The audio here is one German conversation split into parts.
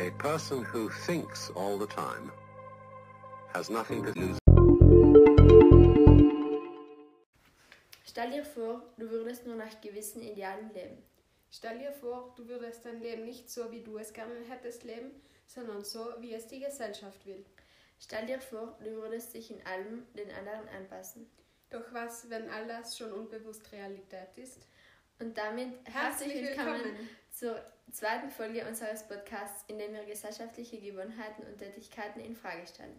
A person who thinks all the time has nothing to lose. Stell dir vor, du würdest nur nach gewissen Idealen leben. Stell dir vor, du würdest dein Leben nicht so, wie du es gerne hättest leben, sondern so, wie es die Gesellschaft will. Stell dir vor, du würdest dich in allem den anderen anpassen. Doch was, wenn all das schon unbewusst Realität ist? Und damit herzlich, Herzlich willkommen, willkommen. zur zweiten Folge unseres Podcasts, in dem wir gesellschaftliche Gewohnheiten und Tätigkeiten in Frage stellen.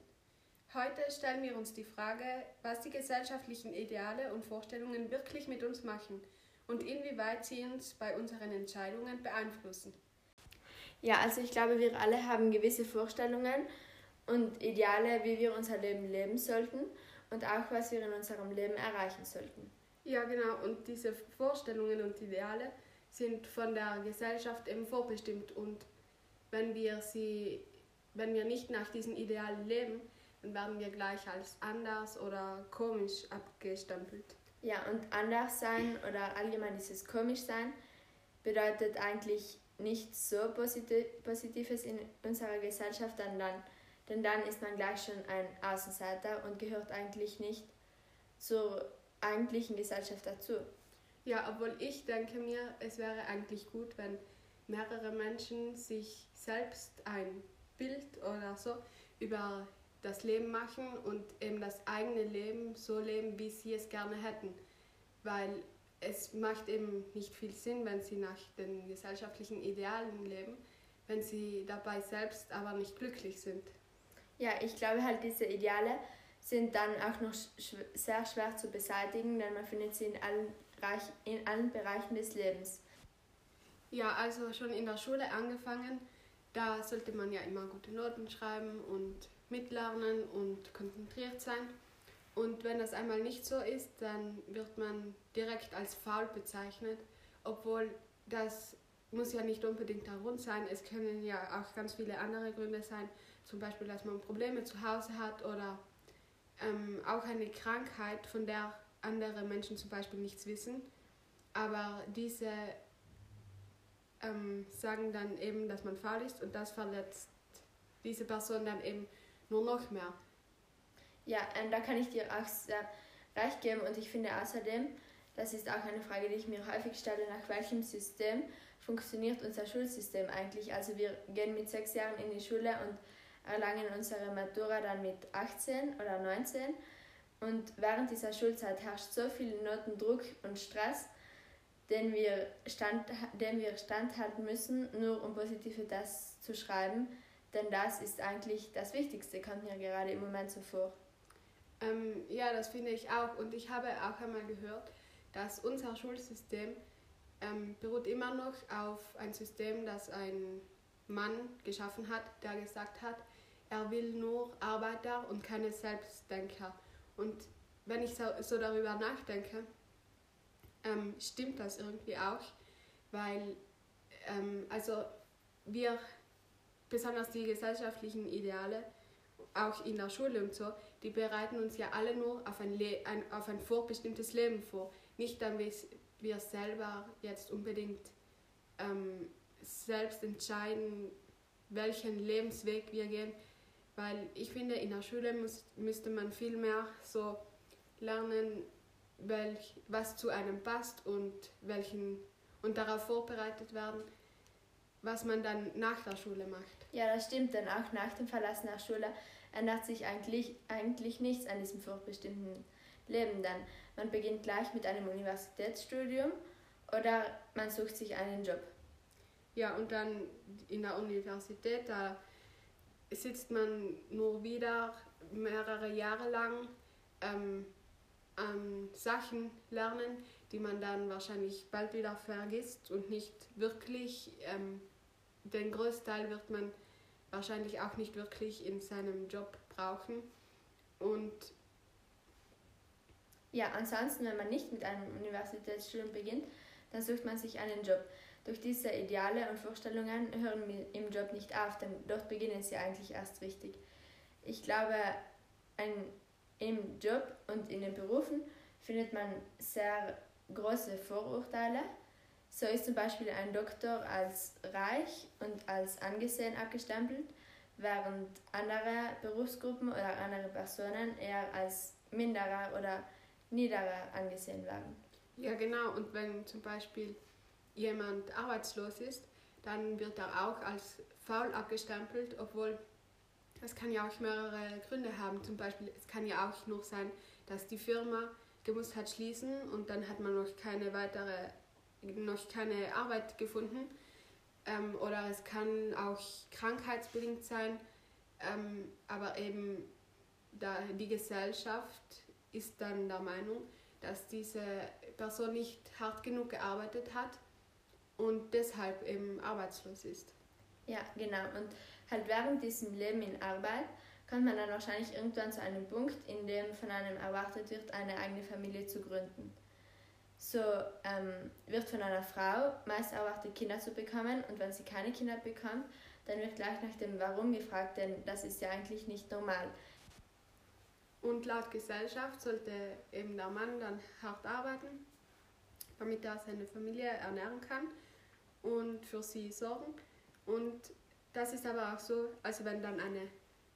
Heute stellen wir uns die Frage, was die gesellschaftlichen Ideale und Vorstellungen wirklich mit uns machen und inwieweit sie uns bei unseren Entscheidungen beeinflussen. Ja, also ich glaube, wir alle haben gewisse Vorstellungen und Ideale, wie wir unser Leben leben sollten und auch, was wir in unserem Leben erreichen sollten. Ja, genau, und diese Vorstellungen und Ideale sind von der Gesellschaft eben vorbestimmt und wenn wir sie, wenn wir nicht nach diesen Idealen leben, dann werden wir gleich als anders oder komisch abgestempelt. Ja, und anders sein oder allgemein dieses komisch sein bedeutet eigentlich nichts so Posit Positives in unserer Gesellschaft, denn dann, denn dann ist man gleich schon ein Außenseiter und gehört eigentlich nicht zur eigentlichen Gesellschaft dazu. Ja, obwohl ich denke mir, es wäre eigentlich gut, wenn mehrere Menschen sich selbst ein Bild oder so über das Leben machen und eben das eigene Leben so leben, wie sie es gerne hätten. Weil es macht eben nicht viel Sinn, wenn sie nach den gesellschaftlichen Idealen leben, wenn sie dabei selbst aber nicht glücklich sind. Ja, ich glaube halt, diese Ideale sind dann auch noch sch sehr schwer zu beseitigen, denn man findet sie in allen, Reich in allen Bereichen des Lebens. Ja, also schon in der Schule angefangen, da sollte man ja immer gute Noten schreiben und mitlernen und konzentriert sein. Und wenn das einmal nicht so ist, dann wird man direkt als faul bezeichnet, obwohl das muss ja nicht unbedingt der Grund sein. Es können ja auch ganz viele andere Gründe sein, zum Beispiel, dass man Probleme zu Hause hat oder ähm, auch eine Krankheit, von der andere Menschen zum Beispiel nichts wissen. Aber diese ähm, sagen dann eben, dass man faul ist und das verletzt diese Person dann eben nur noch mehr. Ja, ähm, da kann ich dir auch sehr recht geben und ich finde außerdem, das ist auch eine Frage, die ich mir häufig stelle, nach welchem System funktioniert unser Schulsystem eigentlich. Also wir gehen mit sechs Jahren in die Schule und erlangen unsere Matura dann mit 18 oder 19 und während dieser Schulzeit herrscht so viel Notendruck und Stress, den wir, stand, dem wir standhalten müssen, nur um positive Tests zu schreiben, denn das ist eigentlich das Wichtigste, kommt mir gerade im Moment so vor. Ähm, ja, das finde ich auch. Und ich habe auch einmal gehört, dass unser Schulsystem ähm, beruht immer noch auf ein System, das ein Mann geschaffen hat, der gesagt hat, er will nur Arbeiter und keine Selbstdenker. Und wenn ich so, so darüber nachdenke, ähm, stimmt das irgendwie auch, weil ähm, also wir, besonders die gesellschaftlichen Ideale, auch in der Schule und so, die bereiten uns ja alle nur auf ein, Le ein, auf ein vorbestimmtes Leben vor. Nicht damit wir selber jetzt unbedingt ähm, selbst entscheiden, welchen Lebensweg wir gehen. Weil ich finde, in der Schule muss, müsste man viel mehr so lernen, welch, was zu einem passt und, welchen, und darauf vorbereitet werden, was man dann nach der Schule macht. Ja, das stimmt, denn auch nach dem Verlassen der Schule ändert sich eigentlich, eigentlich nichts an diesem vorbestimmten Leben. Dann man beginnt gleich mit einem Universitätsstudium oder man sucht sich einen Job. Ja, und dann in der Universität, da sitzt man nur wieder mehrere Jahre lang ähm, an Sachen lernen, die man dann wahrscheinlich bald wieder vergisst und nicht wirklich, ähm, den Großteil wird man wahrscheinlich auch nicht wirklich in seinem Job brauchen. Und Ja, ansonsten, wenn man nicht mit einem Universitätsstudium beginnt, dann sucht man sich einen Job. Durch diese Ideale und Vorstellungen hören wir im Job nicht auf, denn dort beginnen sie eigentlich erst richtig. Ich glaube, ein, im Job und in den Berufen findet man sehr große Vorurteile, So ist zum Beispiel ein Doktor als reich und als angesehen abgestempelt, während andere Berufsgruppen oder andere Personen eher als minderer oder niederer angesehen werden. Ja, genau. Und wenn zum Beispiel jemand arbeitslos ist, dann wird er auch als faul abgestempelt, obwohl das kann ja auch mehrere Gründe haben. Zum Beispiel, es kann ja auch noch sein, dass die Firma gemusst hat schließen und dann hat man noch keine weitere, noch keine Arbeit gefunden. Ähm, oder es kann auch krankheitsbedingt sein, ähm, aber eben da die Gesellschaft ist dann der Meinung, dass diese Person nicht hart genug gearbeitet hat und deshalb eben arbeitslos ist. Ja, genau. Und halt während diesem Leben in Arbeit kommt man dann wahrscheinlich irgendwann zu einem Punkt, in dem von einem erwartet wird, eine eigene Familie zu gründen. So ähm, wird von einer Frau meist erwartet, Kinder zu bekommen und wenn sie keine Kinder bekommt, dann wird gleich nach dem Warum gefragt, denn das ist ja eigentlich nicht normal. Und laut Gesellschaft sollte eben der Mann dann hart arbeiten, damit er seine Familie ernähren kann und für sie sorgen. Und das ist aber auch so, also wenn dann eine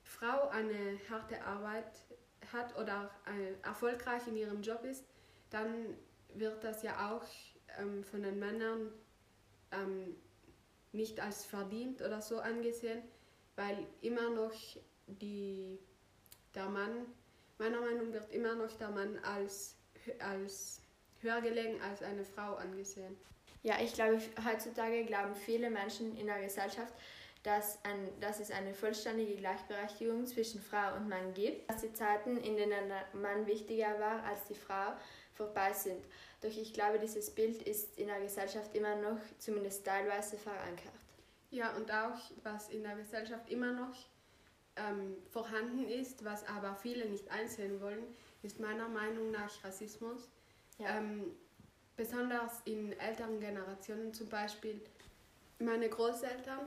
Frau eine harte Arbeit hat oder erfolgreich in ihrem Job ist, dann wird das ja auch ähm, von den Männern ähm, nicht als verdient oder so angesehen, weil immer noch die, der Mann, meiner Meinung wird immer noch der Mann als, als höher gelegen als eine Frau angesehen. Ja, ich glaube, heutzutage glauben viele Menschen in der Gesellschaft, dass, ein, dass es eine vollständige Gleichberechtigung zwischen Frau und Mann gibt, dass die Zeiten, in denen der Mann wichtiger war als die Frau, vorbei sind. Doch ich glaube, dieses Bild ist in der Gesellschaft immer noch zumindest teilweise verankert. Ja, und auch was in der Gesellschaft immer noch ähm, vorhanden ist, was aber viele nicht einsehen wollen, ist meiner Meinung nach Rassismus. Ja. Ähm, besonders in älteren Generationen, zum Beispiel meine Großeltern,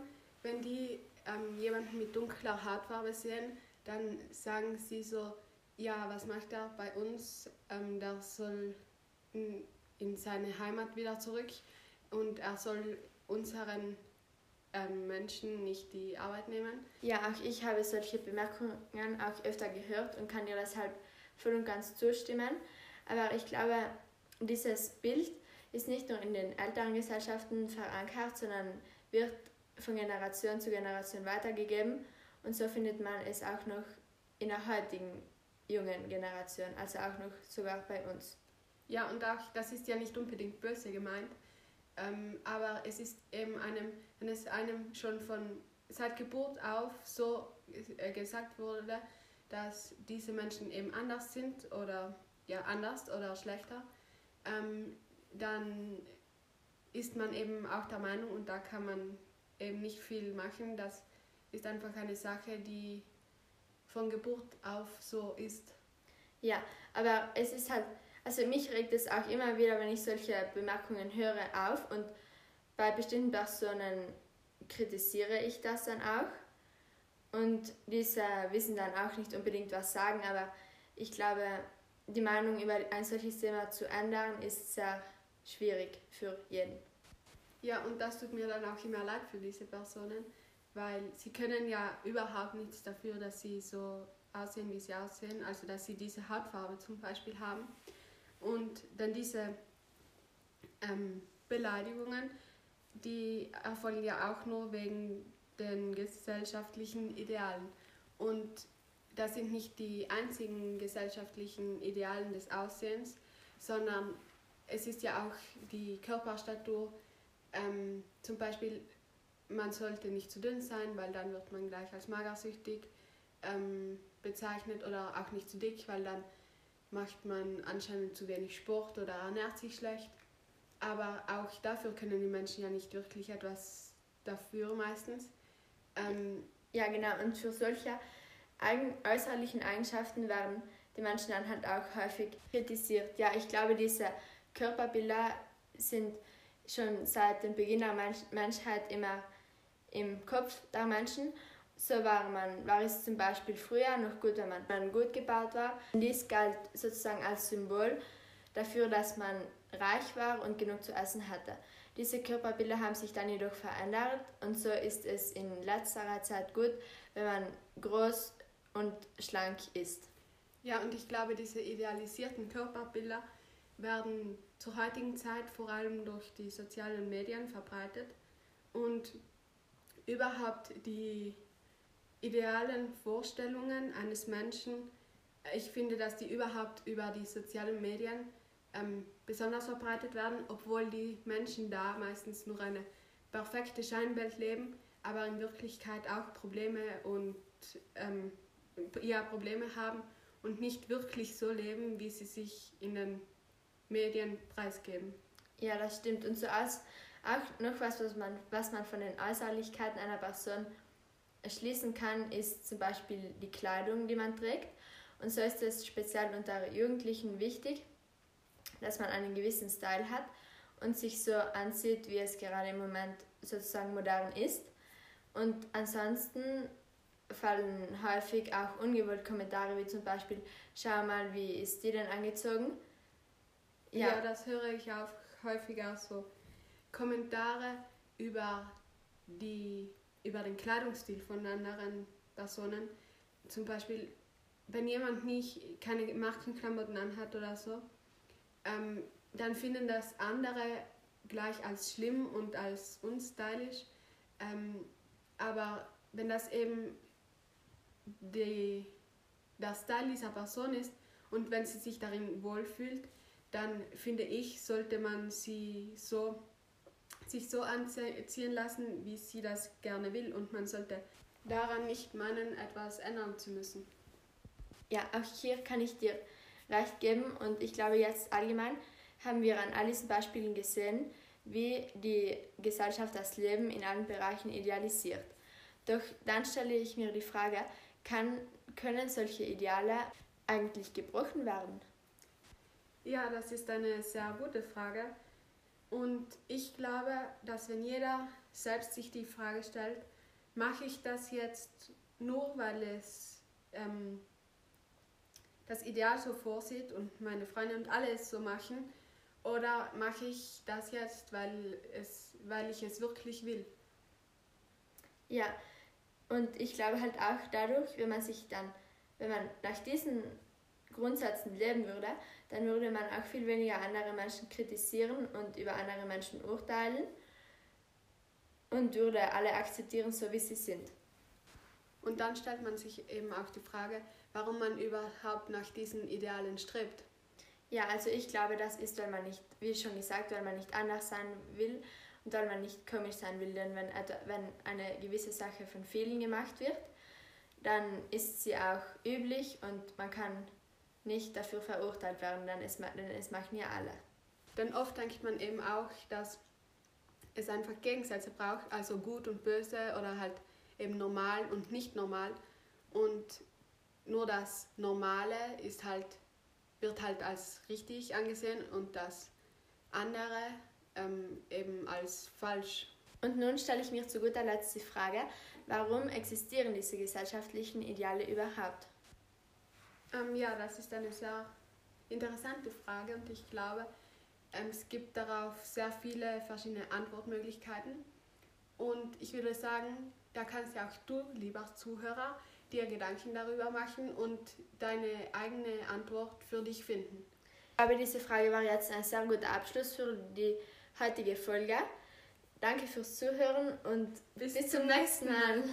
wenn die ähm, jemanden mit dunkler Hautfarbe sehen, dann sagen sie so, ja, was macht er bei uns? Ähm, der soll in, in seine Heimat wieder zurück und er soll unseren ähm, Menschen nicht die Arbeit nehmen. Ja, auch ich habe solche Bemerkungen auch öfter gehört und kann dir deshalb voll und ganz zustimmen. Aber ich glaube, dieses Bild ist nicht nur in den älteren Gesellschaften verankert, sondern wird von Generation zu Generation weitergegeben und so findet man es auch noch in der heutigen jungen Generation, also auch noch sogar bei uns. Ja, und auch das ist ja nicht unbedingt böse gemeint, ähm, aber es ist eben einem, wenn es einem schon von seit Geburt auf so äh, gesagt wurde, dass diese Menschen eben anders sind oder ja anders oder schlechter, ähm, dann ist man eben auch der Meinung und da kann man eben nicht viel machen. Das ist einfach eine Sache, die von Geburt auf so ist. Ja, aber es ist halt, also mich regt es auch immer wieder, wenn ich solche Bemerkungen höre, auf und bei bestimmten Personen kritisiere ich das dann auch. Und diese wissen dann auch nicht unbedingt was sagen, aber ich glaube, die Meinung über ein solches Thema zu ändern, ist sehr schwierig für jeden. Ja, und das tut mir dann auch immer leid für diese Personen, weil sie können ja überhaupt nichts dafür, dass sie so aussehen, wie sie aussehen, also dass sie diese Hautfarbe zum Beispiel haben. Und dann diese ähm, Beleidigungen, die erfolgen ja auch nur wegen den gesellschaftlichen Idealen. Und das sind nicht die einzigen gesellschaftlichen Idealen des Aussehens, sondern es ist ja auch die Körperstatur. Ähm, zum Beispiel, man sollte nicht zu dünn sein, weil dann wird man gleich als magersüchtig ähm, bezeichnet oder auch nicht zu dick, weil dann macht man anscheinend zu wenig Sport oder ernährt sich schlecht. Aber auch dafür können die Menschen ja nicht wirklich etwas dafür meistens. Ähm, ja, genau. Und für solche äußerlichen Eigenschaften werden die Menschen dann halt auch häufig kritisiert. Ja, ich glaube, diese Körperbilder sind schon seit dem Beginn der Mensch Menschheit immer im Kopf der Menschen. So war, man, war es zum Beispiel früher noch gut, wenn man gut gebaut war. Und dies galt sozusagen als Symbol dafür, dass man reich war und genug zu essen hatte. Diese Körperbilder haben sich dann jedoch verändert und so ist es in letzterer Zeit gut, wenn man groß und schlank ist. Ja, und ich glaube, diese idealisierten Körperbilder werden zur heutigen Zeit vor allem durch die sozialen Medien verbreitet und überhaupt die idealen Vorstellungen eines Menschen, ich finde, dass die überhaupt über die sozialen Medien ähm, besonders verbreitet werden, obwohl die Menschen da meistens nur eine perfekte Scheinwelt leben, aber in Wirklichkeit auch Probleme und ähm, ja, Probleme haben und nicht wirklich so leben, wie sie sich in den Medien preisgeben. Ja, das stimmt. Und so als auch noch was, was man, was man von den Äußerlichkeiten einer Person schließen kann, ist zum Beispiel die Kleidung, die man trägt. Und so ist es speziell unter Jugendlichen wichtig, dass man einen gewissen Style hat und sich so anzieht, wie es gerade im Moment sozusagen modern ist. Und ansonsten fallen häufig auch ungewollt Kommentare wie zum Beispiel, schau mal, wie ist die denn angezogen? Ja, ja das höre ich auch häufiger so. Kommentare über, die, über den Kleidungsstil von anderen Personen. Zum Beispiel, wenn jemand nicht keine Markenklamotten anhat oder so, ähm, dann finden das andere gleich als schlimm und als unstylisch. Ähm, aber wenn das eben die, der Style dieser Person ist und wenn sie sich darin wohlfühlt, dann finde ich, sollte man sie so, sich so anziehen lassen, wie sie das gerne will und man sollte daran nicht meinen, etwas ändern zu müssen. Ja, auch hier kann ich dir recht geben und ich glaube jetzt allgemein haben wir an all diesen Beispielen gesehen, wie die Gesellschaft das Leben in allen Bereichen idealisiert. Doch dann stelle ich mir die Frage, kann, können solche Ideale eigentlich gebrochen werden? Ja, das ist eine sehr gute Frage. Und ich glaube, dass wenn jeder selbst sich die Frage stellt, mache ich das jetzt nur, weil es ähm, das Ideal so vorsieht und meine Freunde und alle es so machen, oder mache ich das jetzt, weil, es, weil ich es wirklich will? Ja, und ich glaube halt auch dadurch, wenn man sich dann, wenn man nach diesen Grundsätzen leben würde, dann würde man auch viel weniger andere Menschen kritisieren und über andere Menschen urteilen und würde alle akzeptieren, so wie sie sind. Und dann stellt man sich eben auch die Frage, warum man überhaupt nach diesen Idealen strebt. Ja, also ich glaube, das ist, weil man nicht, wie schon gesagt, weil man nicht anders sein will und weil man nicht komisch sein will. Denn wenn, wenn eine gewisse Sache von vielen gemacht wird, dann ist sie auch üblich und man kann nicht dafür verurteilt werden, denn es, denn es machen ja alle. Denn oft denkt man eben auch, dass es einfach Gegensätze braucht, also gut und böse oder halt eben normal und nicht normal. Und nur das Normale ist halt, wird halt als richtig angesehen und das andere ähm, eben als falsch. Und nun stelle ich mir zu guter Letzt die Frage, warum existieren diese gesellschaftlichen Ideale überhaupt? Ähm, ja, das ist eine sehr interessante Frage und ich glaube, ähm, es gibt darauf sehr viele verschiedene Antwortmöglichkeiten. Und ich würde sagen, da kannst ja auch du, lieber Zuhörer, dir Gedanken darüber machen und deine eigene Antwort für dich finden. Aber diese Frage war jetzt ein sehr guter Abschluss für die heutige Folge. Danke fürs Zuhören und bis, bis zum nächsten Mal.